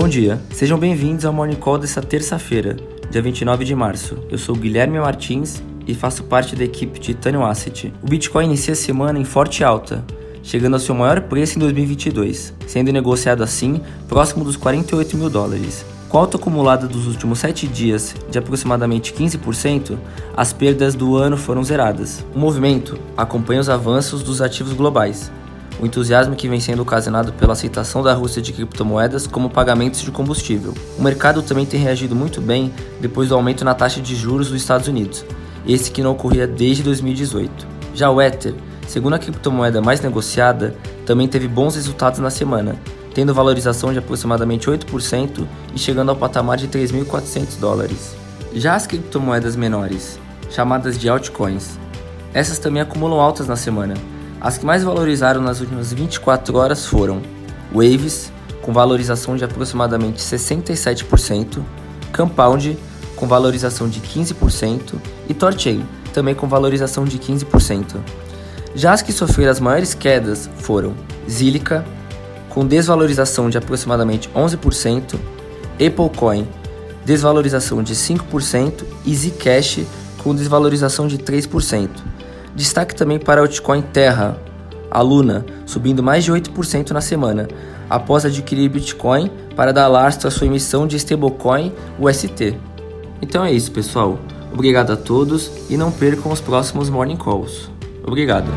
Bom dia, sejam bem-vindos ao Morning Call desta terça-feira, dia 29 de março. Eu sou Guilherme Martins e faço parte da equipe Titanium Asset. O Bitcoin inicia a semana em forte alta, chegando ao seu maior preço em 2022, sendo negociado assim próximo dos 48 mil dólares. Com a alta acumulada dos últimos 7 dias de aproximadamente 15%, as perdas do ano foram zeradas. O movimento acompanha os avanços dos ativos globais, o entusiasmo que vem sendo ocasionado pela aceitação da Rússia de criptomoedas como pagamentos de combustível. O mercado também tem reagido muito bem depois do aumento na taxa de juros dos Estados Unidos, esse que não ocorria desde 2018. Já o Ether, segundo a criptomoeda mais negociada, também teve bons resultados na semana, tendo valorização de aproximadamente 8% e chegando ao patamar de 3.400 dólares. Já as criptomoedas menores, chamadas de altcoins, essas também acumulam altas na semana. As que mais valorizaram nas últimas 24 horas foram Waves, com valorização de aproximadamente 67%, Compound, com valorização de 15%, e Torchain, também com valorização de 15%. Já as que sofreram as maiores quedas foram Zilliqa, com desvalorização de aproximadamente 11%, Applecoin, desvalorização de 5% e Zcash, com desvalorização de 3%. Destaque também para a altcoin Terra, a Luna, subindo mais de 8% na semana, após adquirir Bitcoin para dar lastro à sua emissão de stablecoin UST. Então é isso, pessoal. Obrigado a todos e não percam os próximos Morning Calls. Obrigado.